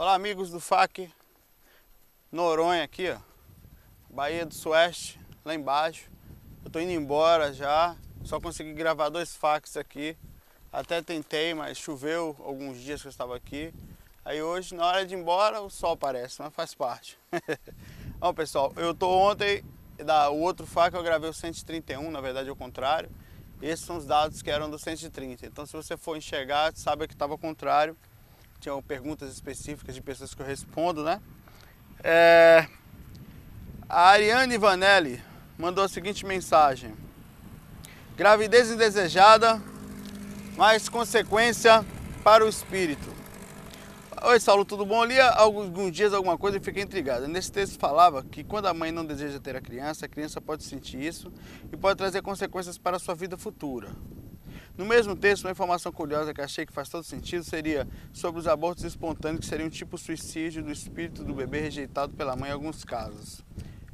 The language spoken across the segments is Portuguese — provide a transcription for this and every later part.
Olá amigos do FAC Noronha aqui, ó. Bahia do Sueste, lá embaixo. Eu tô indo embora já. Só consegui gravar dois facs aqui. Até tentei, mas choveu alguns dias que eu estava aqui. Aí hoje, na hora de ir embora, o sol aparece, mas faz parte. Bom pessoal, eu tô ontem, da, o outro fac eu gravei o 131, na verdade é o contrário. Esses são os dados que eram do 130. Então se você for enxergar, sabe que estava ao contrário tinham perguntas específicas de pessoas que eu respondo, né? É... A Ariane Vanelli mandou a seguinte mensagem: Gravidez indesejada, mais consequência para o espírito. Oi, Saulo, tudo bom? Eu li alguns dias alguma coisa e fiquei intrigado. Nesse texto falava que quando a mãe não deseja ter a criança, a criança pode sentir isso e pode trazer consequências para a sua vida futura. No mesmo texto, uma informação curiosa que achei que faz todo sentido seria sobre os abortos espontâneos, que seriam um tipo suicídio do espírito do bebê rejeitado pela mãe em alguns casos.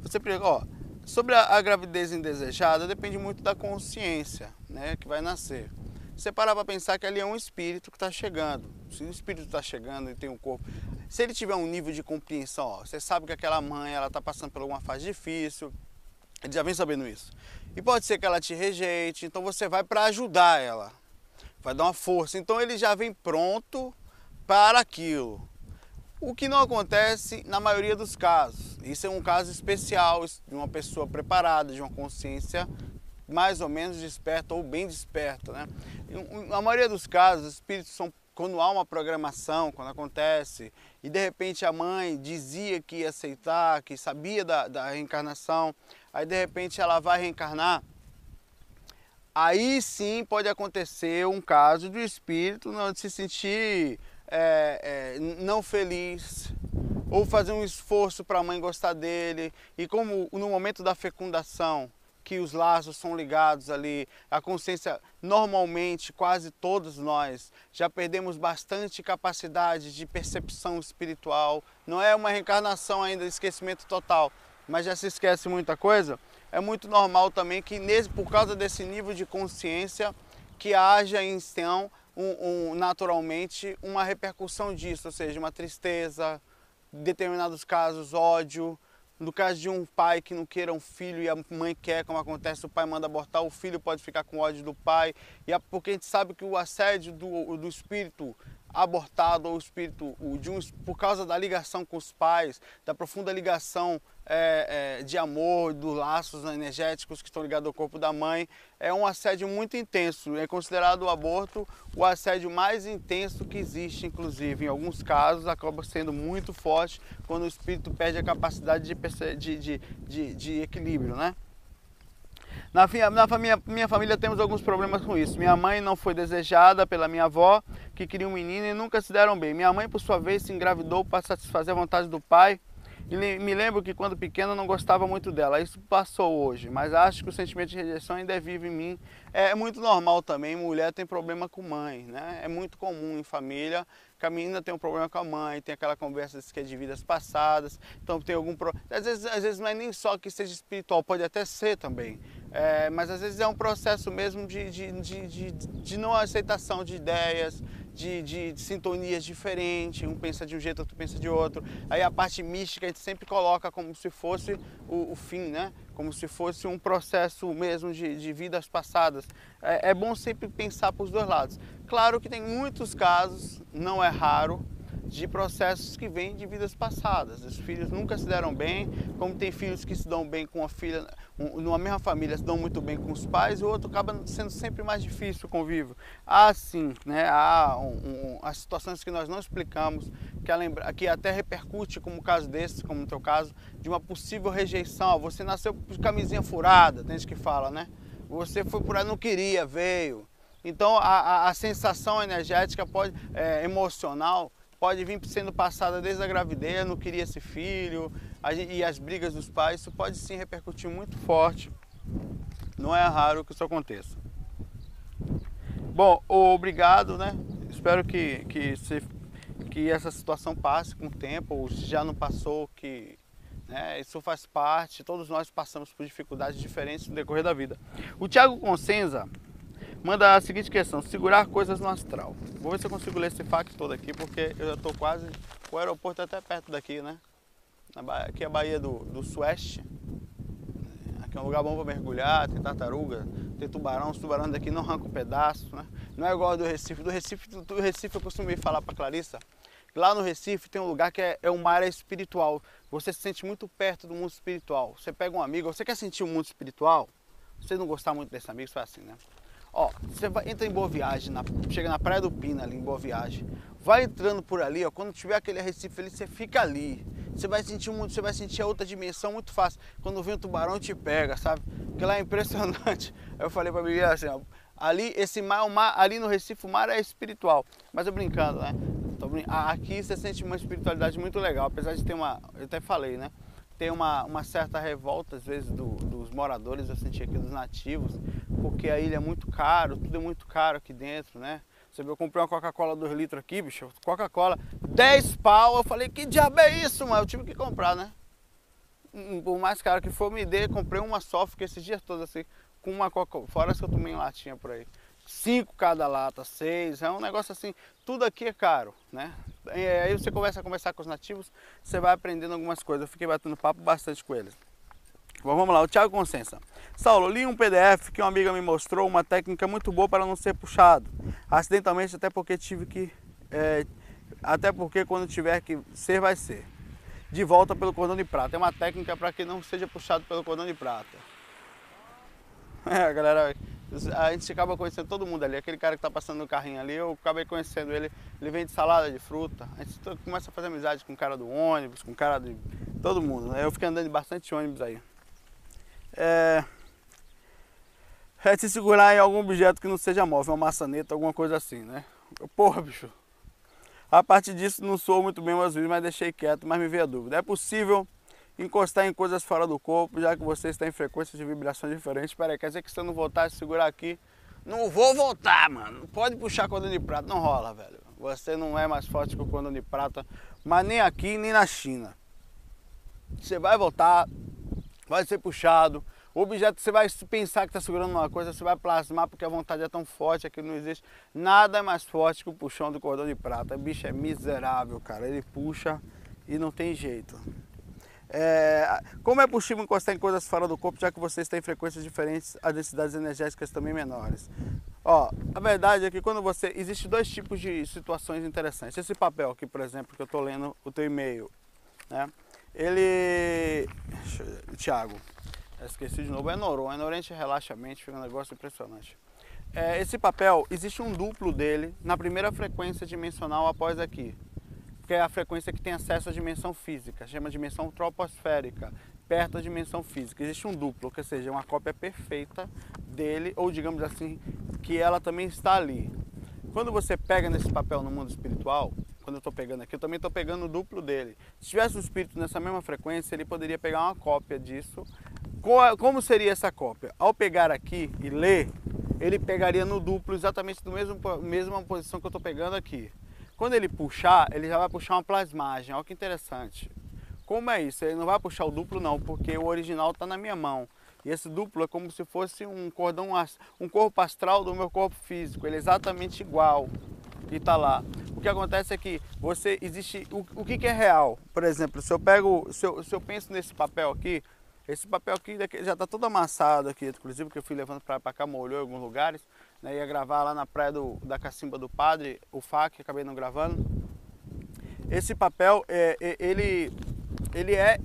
Você ó, sobre a, a gravidez indesejada, depende muito da consciência né, que vai nascer. Você parar para pensar que ali é um espírito que está chegando. Se o espírito está chegando e tem um corpo, se ele tiver um nível de compreensão, ó, você sabe que aquela mãe ela está passando por alguma fase difícil, ele já vem sabendo isso. E pode ser que ela te rejeite, então você vai para ajudar ela, vai dar uma força. Então ele já vem pronto para aquilo. O que não acontece na maioria dos casos. Isso é um caso especial de uma pessoa preparada, de uma consciência mais ou menos desperta ou bem desperta. Né? Na maioria dos casos, os espíritos são quando há uma programação, quando acontece, e de repente a mãe dizia que ia aceitar, que sabia da, da reencarnação, aí de repente ela vai reencarnar, aí sim pode acontecer um caso do espírito não se sentir é, é, não feliz ou fazer um esforço para a mãe gostar dele. E como no momento da fecundação que os laços são ligados ali, a consciência normalmente quase todos nós já perdemos bastante capacidade de percepção espiritual, não é uma reencarnação ainda, esquecimento total, mas já se esquece muita coisa, é muito normal também que por causa desse nível de consciência que haja então um, um, naturalmente uma repercussão disso, ou seja, uma tristeza, em determinados casos ódio, no caso de um pai que não queira um filho e a mãe quer, como acontece, o pai manda abortar, o filho pode ficar com ódio do pai. E é porque a gente sabe que o assédio do, do espírito abortado ou espírito de um, por causa da ligação com os pais, da profunda ligação é, é, de amor, dos laços energéticos que estão ligados ao corpo da mãe, é um assédio muito intenso. É considerado o aborto o assédio mais intenso que existe, inclusive. Em alguns casos, acaba sendo muito forte quando o espírito perde a capacidade de, de, de, de, de equilíbrio, né? Na, na família, minha família temos alguns problemas com isso. Minha mãe não foi desejada pela minha avó, que queria um menino e nunca se deram bem. Minha mãe, por sua vez, se engravidou para satisfazer a vontade do pai. E me lembro que quando pequena não gostava muito dela. Isso passou hoje, mas acho que o sentimento de rejeição ainda é vivo em mim. É muito normal também, mulher tem problema com mãe, né? É muito comum em família que a menina tem um problema com a mãe, tem aquela conversa que é de vidas passadas, então tem algum problema. Às vezes, às vezes não é nem só que seja espiritual, pode até ser também. É, mas às vezes é um processo mesmo de, de, de, de, de não aceitação de ideias, de, de, de, sintonias diferentes, um pensa de um jeito, outro pensa de outro. Aí a parte mística a gente sempre coloca como se fosse o, o fim, né? Como se fosse um processo mesmo de, de vidas passadas. É, é bom sempre pensar para os dois lados. Claro que tem muitos casos, não é raro, de processos que vêm de vidas passadas. Os filhos nunca se deram bem, como tem filhos que se dão bem com a filha, numa mesma família se dão muito bem com os pais, o outro acaba sendo sempre mais difícil o convívio. Há sim, né, há um, um, as situações que nós não explicamos, que, lembra, que até repercute, como o caso desse, como no teu caso, de uma possível rejeição. Você nasceu com camisinha furada, tem gente que fala, né? Você foi por aí, não queria, veio. Então a, a, a sensação energética pode, é, emocional pode vir sendo passada desde a gravidez, não queria esse filho, e as brigas dos pais, isso pode sim repercutir muito forte. Não é raro que isso aconteça. Bom, obrigado, né? Espero que, que, se, que essa situação passe com o tempo, ou se já não passou, que né, isso faz parte, todos nós passamos por dificuldades diferentes no decorrer da vida. O Tiago Consenza manda a seguinte questão: segurar coisas no astral. Vou ver se eu consigo ler esse fac todo aqui, porque eu já estou quase O aeroporto é até perto daqui, né? Aqui é a Baía do, do Sueste. Aqui é um lugar bom para mergulhar, tem tartaruga, tem tubarão. Os tubarões daqui não arrancam um pedaço, né? Não é igual do Recife. Do Recife, do Recife eu costumo ir falar para Clarissa. Lá no Recife tem um lugar que é, é uma área espiritual. Você se sente muito perto do mundo espiritual. Você pega um amigo, você quer sentir o um mundo espiritual? Você não gostar muito desse amigo, faz assim, né? Ó, você vai, entra em Boa Viagem, na, chega na Praia do Pina ali em Boa Viagem. Vai entrando por ali, ó, quando tiver aquele Recife ali, você fica ali. Você vai sentir muito, você vai sentir a outra dimensão muito fácil. Quando vem o tubarão te pega, sabe? Porque lá é impressionante. Eu falei pra mim assim, ó, ali esse mar, mar, ali no Recife o mar é espiritual. Mas eu brincando, né? Brin... Aqui você sente uma espiritualidade muito legal, apesar de ter uma, eu até falei, né? tem uma, uma certa revolta, às vezes, do, dos moradores, eu senti aqui dos nativos, porque a ilha é muito caro, tudo é muito caro aqui dentro, né? Você viu, eu comprei uma Coca-Cola 2 litros aqui, bicho, Coca-Cola, 10 pau, eu falei, que diabo é isso, mano? Eu tive que comprar, né? Por mais caro que for, me dê, comprei uma só, fiquei esses dias todos assim, com uma Coca-Cola, fora as que eu tomei em latinha por aí. Cinco cada lata, seis, é um negócio assim, tudo aqui é caro, né? É, aí você começa a conversar com os nativos, você vai aprendendo algumas coisas. Eu fiquei batendo papo bastante com eles. Bom, vamos lá, o Thiago Consensa. Saulo, li um PDF que uma amiga me mostrou, uma técnica muito boa para não ser puxado. Acidentalmente, até porque tive que. É, até porque quando tiver que ser, vai ser. De volta pelo cordão de prata. É uma técnica para que não seja puxado pelo cordão de prata. É, galera, a gente acaba conhecendo todo mundo ali. Aquele cara que está passando no carrinho ali, eu acabei conhecendo ele. Ele vende salada de fruta. A gente começa a fazer amizade com o cara do ônibus, com o cara de todo mundo. Né? Eu fiquei andando bastante ônibus aí. É... é se segurar em algum objeto que não seja móvel, uma maçaneta, alguma coisa assim, né? Porra, bicho. A partir disso não sou muito bem umas vezes, mas deixei quieto, mas me veio a dúvida. É possível encostar em coisas fora do corpo, já que você está em frequências de vibrações diferentes. Espera aí, quer dizer que se eu não voltar a segurar aqui, não vou voltar, mano. Pode puxar cordão de prata, não rola, velho. Você não é mais forte que o cordão de prata, mas nem aqui, nem na China. Você vai voltar, vai ser puxado. O objeto, você vai pensar que está segurando uma coisa, você vai plasmar porque a vontade é tão forte, aqui não existe. Nada mais forte que o puxão do cordão de prata. O bicho é miserável, cara. Ele puxa e não tem jeito. É, como é possível encostar em coisas fora do corpo, já que vocês têm frequências diferentes, as densidades energéticas também menores? Ó, a verdade é que quando você. Existem dois tipos de situações interessantes. Esse papel aqui, por exemplo, que eu estou lendo o teu e-mail, né? Ele. Tiago, esqueci de novo, é Noron. É Norente relaxa a mente, fica um negócio impressionante. É, esse papel, existe um duplo dele na primeira frequência dimensional após aqui porque é a frequência que tem acesso à dimensão física, chama dimensão troposférica, perto da dimensão física. Existe um duplo, ou seja, uma cópia perfeita dele, ou digamos assim, que ela também está ali. Quando você pega nesse papel no mundo espiritual, quando eu estou pegando aqui, eu também estou pegando o duplo dele. Se tivesse um espírito nessa mesma frequência, ele poderia pegar uma cópia disso. Como seria essa cópia? Ao pegar aqui e ler, ele pegaria no duplo exatamente do mesmo mesma posição que eu estou pegando aqui. Quando ele puxar, ele já vai puxar uma plasmagem. Olha que interessante. Como é isso? Ele não vai puxar o duplo não, porque o original está na minha mão. E esse duplo é como se fosse um cordão, um corpo astral do meu corpo físico. Ele é exatamente igual e está lá. Que acontece é que você existe. O, o que, que, é real? Por exemplo, se eu pego, se eu, se eu penso nesse papel aqui, esse papel aqui já está todo amassado aqui, inclusive que eu fui levando para cá, molhou em alguns lugares né, ia gravar lá na praia do, da Cacimba do Padre, o FAC, acabei não gravando. Esse papel, é, é, ele, ele é,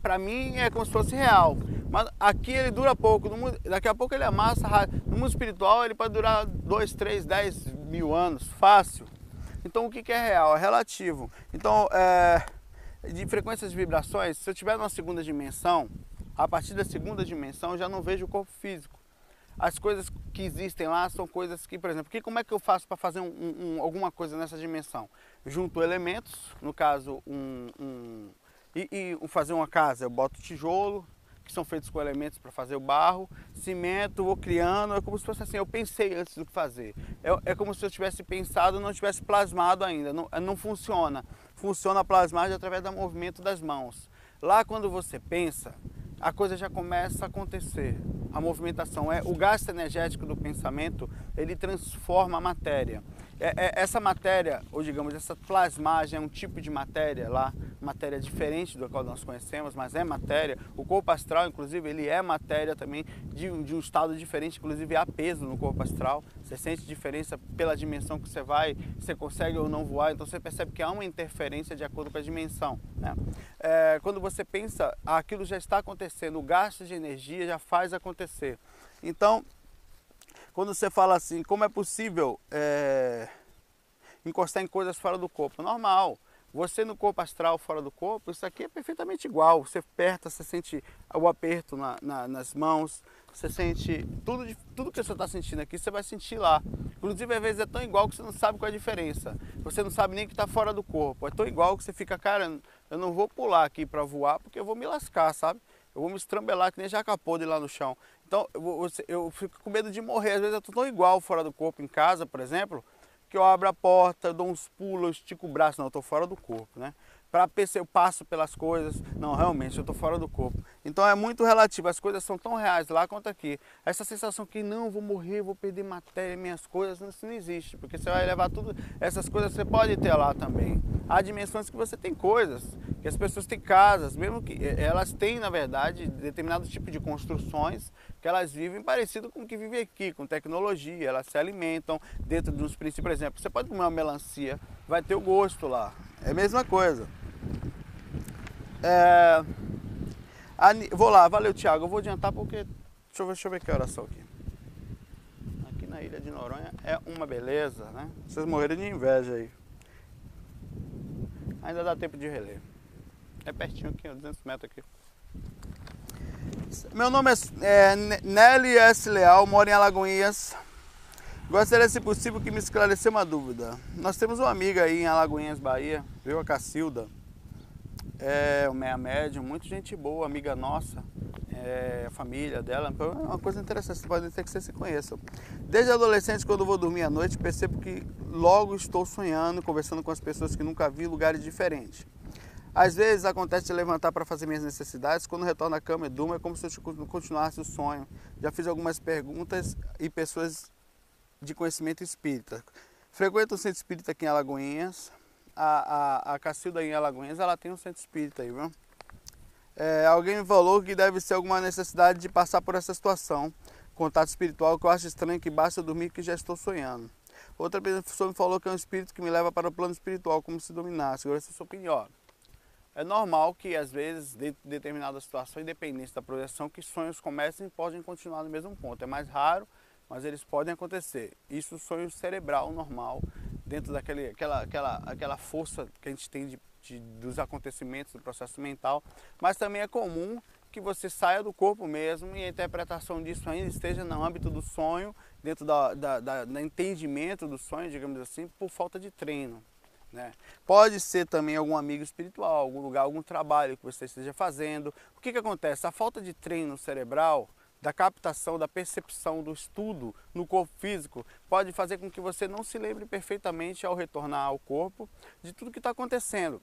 para mim, é como se fosse real. Mas aqui ele dura pouco, mundo, daqui a pouco ele amassa, no mundo espiritual ele pode durar 2, 3, 10 mil anos, fácil. Então o que, é real? É relativo. Então, é, de frequências de vibrações, se eu tiver numa segunda dimensão, a partir da segunda dimensão eu já não vejo o corpo físico as coisas que existem lá são coisas que, por exemplo, que, como é que eu faço para fazer um, um, alguma coisa nessa dimensão? Junto elementos, no caso, um, um e, e, fazer uma casa, eu boto tijolo, que são feitos com elementos para fazer o barro, cimento, vou criando, é como se fosse assim, eu pensei antes do que fazer. É, é como se eu tivesse pensado não tivesse plasmado ainda, não, não funciona. Funciona a plasmagem através do movimento das mãos. Lá quando você pensa, a coisa já começa a acontecer a movimentação, é o gasto energético do pensamento, ele transforma a matéria. É, é, essa matéria, ou digamos, essa plasmagem é um tipo de matéria lá, matéria diferente do qual nós conhecemos, mas é matéria. O corpo astral, inclusive, ele é matéria também de, de um estado diferente, inclusive há peso no corpo astral. Você sente diferença pela dimensão que você vai, você consegue ou não voar, então você percebe que há uma interferência de acordo com a dimensão. Né? É, quando você pensa, aquilo já está acontecendo, o gasto de energia já faz acontecer. Então, quando você fala assim, como é possível é, encostar em coisas fora do corpo? Normal. Você no corpo astral fora do corpo, isso aqui é perfeitamente igual. Você aperta, você sente o aperto na, na, nas mãos, você sente tudo, tudo que você está sentindo aqui, você vai sentir lá. Inclusive, às vezes é tão igual que você não sabe qual é a diferença. Você não sabe nem que está fora do corpo. É tão igual que você fica, cara, eu não vou pular aqui para voar porque eu vou me lascar, sabe? Eu vou me estrambelar que nem jaca podre lá no chão. Então eu, eu, fico com medo de morrer. Às vezes eu estou tão igual fora do corpo em casa, por exemplo, que eu abro a porta, dou uns pulos, estico o braço. Não, eu estou fora do corpo, né? Para PC eu passo pelas coisas. Não, realmente eu estou fora do corpo. Então é muito relativo. As coisas são tão reais lá quanto aqui. Essa sensação que não, vou morrer, vou perder matéria, minhas coisas, isso não existe. Porque você vai levar tudo, essas coisas você pode ter lá também. Há dimensões que você tem coisas que as pessoas têm casas, mesmo que eh, elas têm, na verdade, determinado tipo de construções que elas vivem parecido com o que vive aqui, com tecnologia, elas se alimentam dentro dos princípios, por exemplo, você pode comer uma melancia, vai ter o gosto lá, é a mesma coisa. É, vou lá, valeu Thiago, eu vou adiantar porque, deixa eu ver, deixa eu ver que horas são aqui. Aqui na ilha de Noronha é uma beleza, né? Vocês morreram de inveja aí. Ainda dá tempo de reler. É pertinho aqui, 200 metros aqui. Meu nome é, é Nelly S. Leal, moro em Alagoinhas. Gostaria, se possível, que me esclarecer uma dúvida. Nós temos uma amiga aí em Alagoinhas, Bahia, viu? A Cacilda. É uma meia médium, muito gente boa, amiga nossa. É, a família dela. É uma coisa interessante, pode ter que vocês se conheçam. Desde adolescente, quando vou dormir à noite, percebo que logo estou sonhando, conversando com as pessoas que nunca vi, lugares diferentes. Às vezes acontece de levantar para fazer minhas necessidades, quando retorno à cama e durmo é como se eu continuasse o sonho. Já fiz algumas perguntas e pessoas de conhecimento espírita. Frequento o centro espírita aqui em Alagoinhas. A, a, a Cacilda em Alagoinhas, ela tem um centro espírita aí, viu? É, alguém me falou que deve ser alguma necessidade de passar por essa situação. Contato espiritual que eu acho estranho que basta dormir que já estou sonhando. Outra pessoa me falou que é um espírito que me leva para o plano espiritual, como se dominasse. Agora essa é a sua opinião. É normal que, às vezes, dentro de determinada situação, independente da projeção, que sonhos comecem e podem continuar no mesmo ponto. É mais raro, mas eles podem acontecer. Isso sonho cerebral normal, dentro daquele, aquela, aquela, aquela força que a gente tem de, de, dos acontecimentos do processo mental. Mas também é comum que você saia do corpo mesmo e a interpretação disso ainda esteja no âmbito do sonho, dentro da, da, da, do entendimento do sonho, digamos assim, por falta de treino. Né? Pode ser também algum amigo espiritual, algum lugar, algum trabalho que você esteja fazendo. O que, que acontece? A falta de treino cerebral, da captação, da percepção, do estudo no corpo físico, pode fazer com que você não se lembre perfeitamente ao retornar ao corpo de tudo que está acontecendo.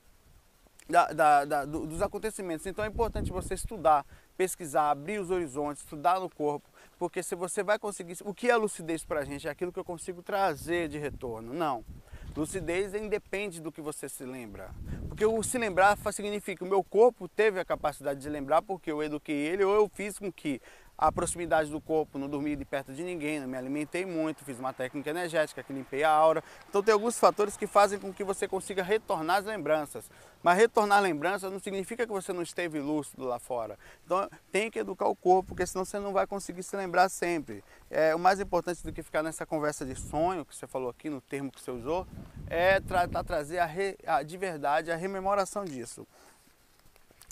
Da, da, da, dos acontecimentos. Então é importante você estudar, pesquisar, abrir os horizontes, estudar no corpo, porque se você vai conseguir. O que é lucidez para a gente? É aquilo que eu consigo trazer de retorno. Não. Lucidez independe do que você se lembra. Porque o se lembrar significa que o meu corpo teve a capacidade de lembrar porque eu eduquei ele ou eu fiz com que a proximidade do corpo, não dormi de perto de ninguém, não me alimentei muito, fiz uma técnica energética que limpei a aura. Então tem alguns fatores que fazem com que você consiga retornar as lembranças. Mas retornar lembranças não significa que você não esteve lúcido lá fora. Então tem que educar o corpo, porque senão você não vai conseguir se lembrar sempre. É, o mais importante do que ficar nessa conversa de sonho, que você falou aqui, no termo que você usou, é tratar trazer a, re, a, de verdade a rememoração disso.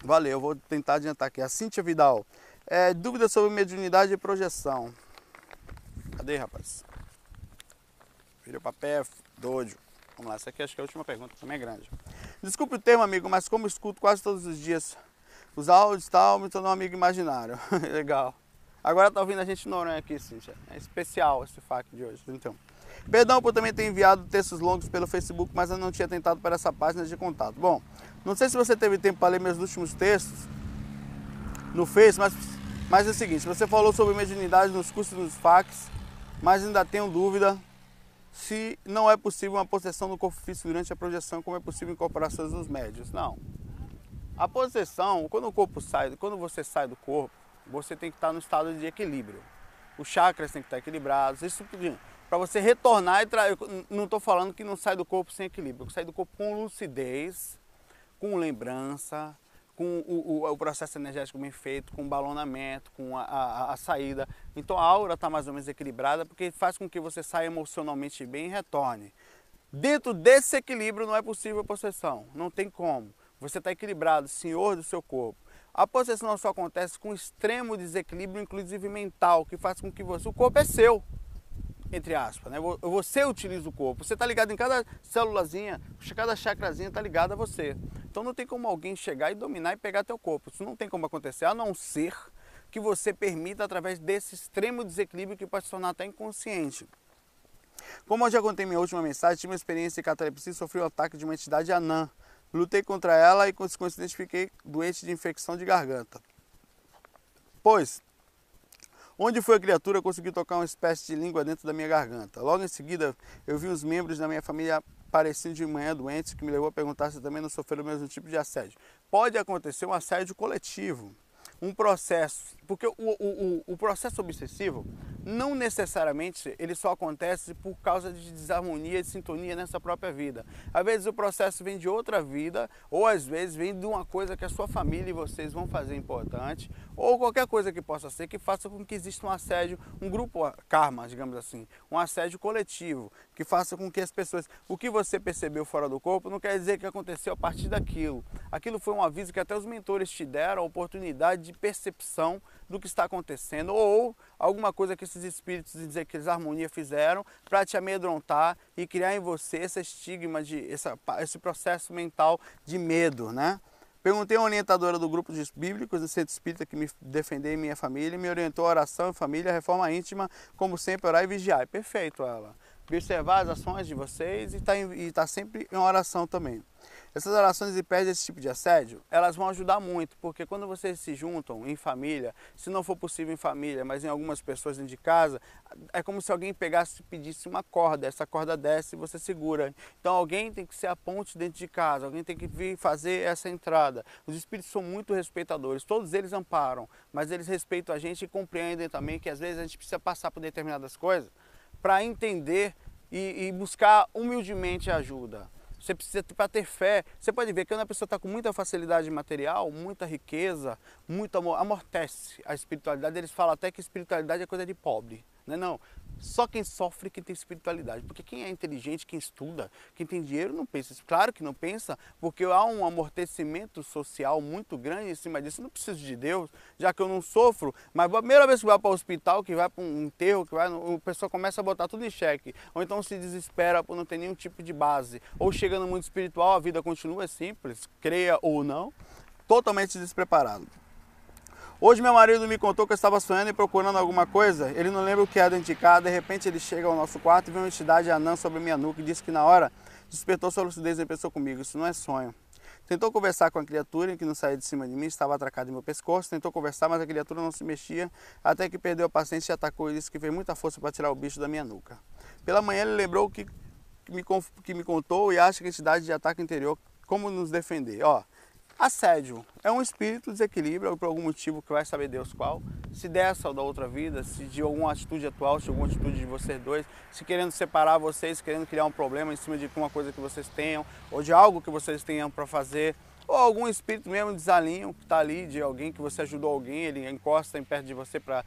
Valeu, eu vou tentar adiantar aqui. A Cíntia Vidal. É, dúvidas sobre mediunidade e projeção. Cadê, rapaz? Vira o papel, doido. Vamos lá, essa aqui acho que é a última pergunta, também é grande. Desculpe o termo, amigo, mas como escuto quase todos os dias os áudios e tal, me tornou um amigo imaginário. Legal. Agora tá ouvindo a gente no Noronha aqui, Cíntia. É especial esse fato de hoje, então. Perdão por também ter enviado textos longos pelo Facebook, mas eu não tinha tentado para essa página de contato. Bom, não sei se você teve tempo para ler meus últimos textos no Face, mas Mas é o seguinte, você falou sobre mediunidade nos cursos dos facs, mas ainda tenho dúvida se não é possível uma possessão do corpo físico durante a projeção, como é possível incorporações dos médios. Não. A possessão, quando o corpo sai, quando você sai do corpo, você tem que estar no estado de equilíbrio. Os chakras têm que estar equilibrados. Isso para você retornar e trazer. Não estou falando que não sai do corpo sem equilíbrio, sai do corpo com lucidez, com lembrança, com o, o, o, processo energético bem feito, com o balonamento, com a, a, a saída. Então a aura está mais ou menos equilibrada porque faz com que você saia emocionalmente bem e retorne. Dentro desse equilíbrio não é possível a possessão, não tem como. Você está equilibrado, senhor do seu corpo. A possessão só acontece com extremo desequilíbrio, inclusive mental, que faz com que você. O corpo é seu entre aspas, né? Você utiliza o corpo. Você está ligado em cada célulazinha, cada chacrazinha está ligada a você. Então não tem como alguém chegar e dominar e pegar teu corpo. Isso não tem como acontecer, a não ser que você permita através desse extremo desequilíbrio que pode se tornar até inconsciente. Como eu já contei minha última mensagem, tive uma experiência em catalepsia e sofri o um ataque de uma entidade anã. Lutei contra ela e, consequentemente, fiquei doente de infecção de garganta. Pois, Onde foi a criatura, conseguiu tocar uma espécie de língua dentro da minha garganta. Logo em seguida, eu vi os membros da minha família aparecendo de manhã doentes, que me levou a perguntar se também não sofreram o mesmo tipo de assédio. Pode acontecer um assédio coletivo, um processo, porque o, o, o, processo obsessivo não necessariamente ele só acontece por causa de desarmonia, de sintonia nessa própria vida. Às vezes o processo vem de outra vida, ou às vezes vem de uma coisa que a sua família e vocês vão fazer importante, ou qualquer coisa que possa ser que faça com que exista um assédio, um grupo karma, digamos assim, um assédio coletivo, que faça com que as pessoas, o que você percebeu fora do corpo não quer dizer que aconteceu a partir daquilo. Aquilo foi um aviso que até os mentores te deram a oportunidade de percepção do que está acontecendo ou alguma coisa que esses espíritos de desarmonia fizeram para te amedrontar e criar em você esse estigma de esse processo mental de medo, né? Perguntei a orientadora do grupo de bíblicos do Centro Espírita que me defendeu e minha família, me orientou a oração, família, reforma íntima, como sempre, orar e vigiar. Perfeito ela. Observar as ações de vocês e estar tá, tá sempre em oração também. Essas orações e pede esse tipo de assédio, elas vão ajudar muito, porque quando vocês se juntam em família, se não for possível em família, mas em algumas pessoas dentro de casa, é como se alguém pegasse e pedisse uma corda, essa corda desce e você segura. Então alguém tem que ser a ponte dentro de casa, alguém tem que vir fazer essa entrada. Os espíritos são muito respeitadores, todos eles amparam, mas eles respeitam a gente e compreendem também que às vezes a gente precisa passar por determinadas coisas para entender e, e buscar humildemente ajuda. Você precisa, para ter fé, você pode ver que quando a pessoa está com muita facilidade material, muita riqueza, muito amor, amortece a espiritualidade. Eles falam até que espiritualidade é coisa de pobre. Não é não? Só quem sofre que tem espiritualidade. Porque quem é inteligente, quem estuda, quem tem dinheiro não pensa. Claro que não pensa, porque há um amortecimento social muito grande em cima disso. Eu não preciso de Deus, já que eu não sofro. Mas a primeira vez que vai para o hospital, que vai para um enterro, que vai, o pessoal começa a botar tudo em xeque. Ou então se desespera por não ter nenhum tipo de base. Ou chega no mundo espiritual, a vida continua simples, creia ou não, totalmente despreparado. Hoje meu marido me contou que eu estava sonhando e procurando alguma coisa. Ele não lembra o que é dentro de casa. De repente ele chega ao nosso quarto e vê uma entidade anã sobre minha nuca e disse que na hora despertou sua lucidez e pensou comigo. Isso não é sonho. Tentou conversar com a criatura que não saía de cima de mim, estava atracada em meu pescoço. Tentou conversar, mas a criatura não se mexia, até que perdeu a paciência e atacou e disse que fez muita força para tirar o bicho da minha nuca. Pela manhã ele lembrou que, me, que me contou e acha que a entidade de ataque interior, como nos defender. Ó, Assédio é um espírito desequilíbrio por algum motivo que vai saber Deus qual, se dessa ou da outra vida, se de alguma atitude atual, se de alguma atitude de vocês dois, se querendo separar vocês, querendo criar um problema em cima de uma coisa que vocês tenham, ou de algo que vocês tenham para fazer, ou algum espírito mesmo desalinho que está ali, de alguém que você ajudou alguém, ele encosta em perto de você para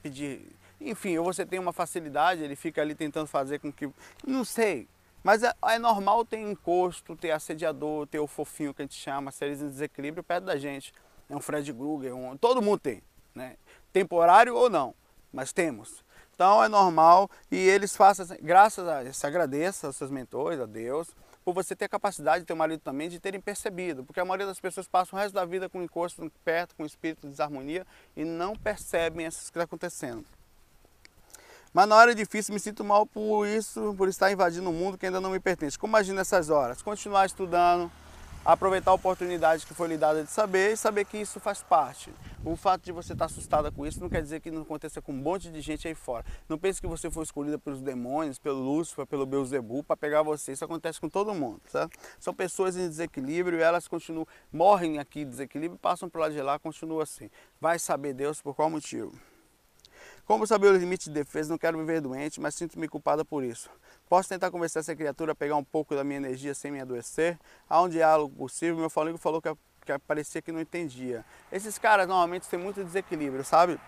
pedir. Enfim, ou você tem uma facilidade, ele fica ali tentando fazer com que. Não sei, mas é, é, normal ter encosto, ter assediador, ter o fofinho que a gente chama, seres em desequilíbrio perto da gente. É um Fred Krueger, um, todo mundo tem, né? Temporário ou não, mas temos. Então é normal e eles façam, graças a isso, agradeça aos seus mentores, a Deus, por você ter a capacidade um marido também de terem percebido, porque a maioria das pessoas passa o resto da vida com encosto perto, com espírito de desarmonia e não percebem isso que está acontecendo. Mas na hora difícil me sinto mal por isso, por estar invadindo um mundo que ainda não me pertence. Como imagino essas horas? Continuar estudando, aproveitar a oportunidade que foi lhe dada de saber e saber que isso faz parte. O fato de você estar assustada com isso não quer dizer que não aconteça com um monte de gente aí fora. Não pense que você foi escolhida pelos demônios, pelo Lúcifer, pelo Beuzebu para pegar você. Isso acontece com todo mundo, certo? São pessoas em desequilíbrio e elas continuam, morrem aqui em desequilíbrio, passam para lado de lá, continuam assim. Vai saber Deus por qual motivo. Como saber o limite de defesa? Não quero viver doente, mas sinto-me culpada por isso. Posso tentar convencer essa criatura pegar um pouco da minha energia sem me adoecer? Há um diálogo possível? Meu faligo falou que, que parecia que não entendia. Esses caras normalmente têm muito desequilíbrio, sabe?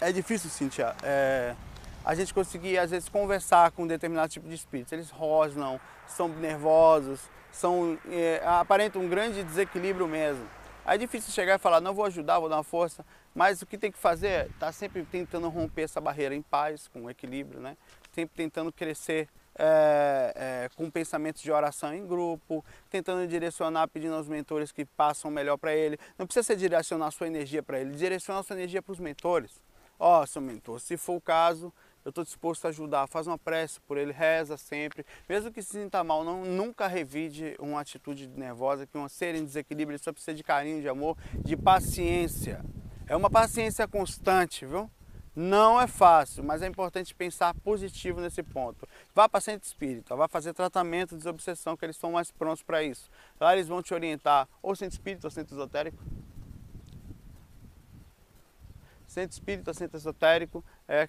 É difícil, Cintia, é, a gente conseguir às vezes conversar com um determinado tipo de espírito. Eles rosnam, são nervosos, são, é, aparentam um grande desequilíbrio mesmo. É difícil chegar e falar, não vou ajudar, vou dar uma força, mas o que tem que fazer é estar tá sempre tentando romper essa barreira em paz, com equilíbrio, né? sempre tentando crescer é, é, com pensamentos de oração em grupo, tentando direcionar, pedindo aos mentores que passam melhor para ele. Não precisa ser direcionar a sua energia para ele, direcionar a sua energia para os mentores. Ó, oh, seu mentor, se for o caso, eu estou disposto a ajudar, faz uma prece por ele, reza sempre. Mesmo que se sinta mal, não, nunca revide uma atitude nervosa, que uma ser em desequilíbrio, só precisa de carinho, de amor, de paciência. É uma paciência constante, viu? Não é fácil, mas é importante pensar positivo nesse ponto. Vá para centro espírita, vá fazer tratamento de desobsessão, que eles estão mais prontos para isso. Lá eles vão te orientar, ou centro espírita ou centro esotérico. Centro espírita, centro esotérico, é.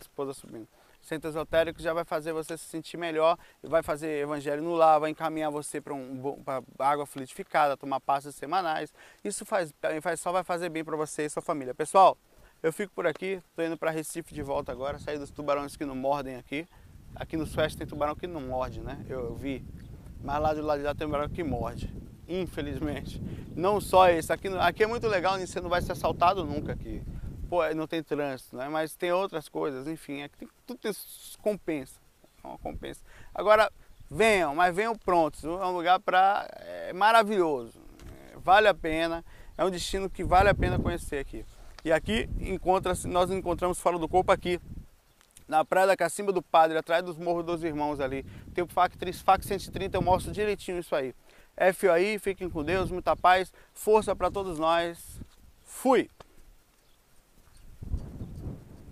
Esposa subindo. Centro esotérico já vai fazer você se sentir melhor, vai fazer evangelho no lar, vai encaminhar você para um, água fluidificada, tomar pastas semanais. Isso faz, faz, só vai fazer bem para você e sua família. Pessoal, eu fico por aqui, estou indo para Recife de volta agora, sair dos tubarões que não mordem aqui. Aqui no Sueste tem tubarão que não morde, né? Eu, eu vi. Mas lá do lado de lá tem tubarão que morde. Infelizmente. Não só esse. Aqui, aqui é muito legal, você não vai ser assaltado nunca aqui. Pô, não tem trânsito, né? Mas tem outras coisas, enfim. Aqui tem, tudo tem compensa. É uma compensa. Agora, venham, mas venham prontos. É um lugar para é maravilhoso. É, vale a pena. É um destino que vale a pena conhecer aqui. E aqui encontra nós encontramos fora do corpo aqui, na Praia da Cacimba do Padre, atrás dos Morros dos Irmãos ali. Tem o FAC 3, FAC 130, eu mostro direitinho isso aí. FOI, fiquem com Deus, muita paz, força para todos nós. Fui!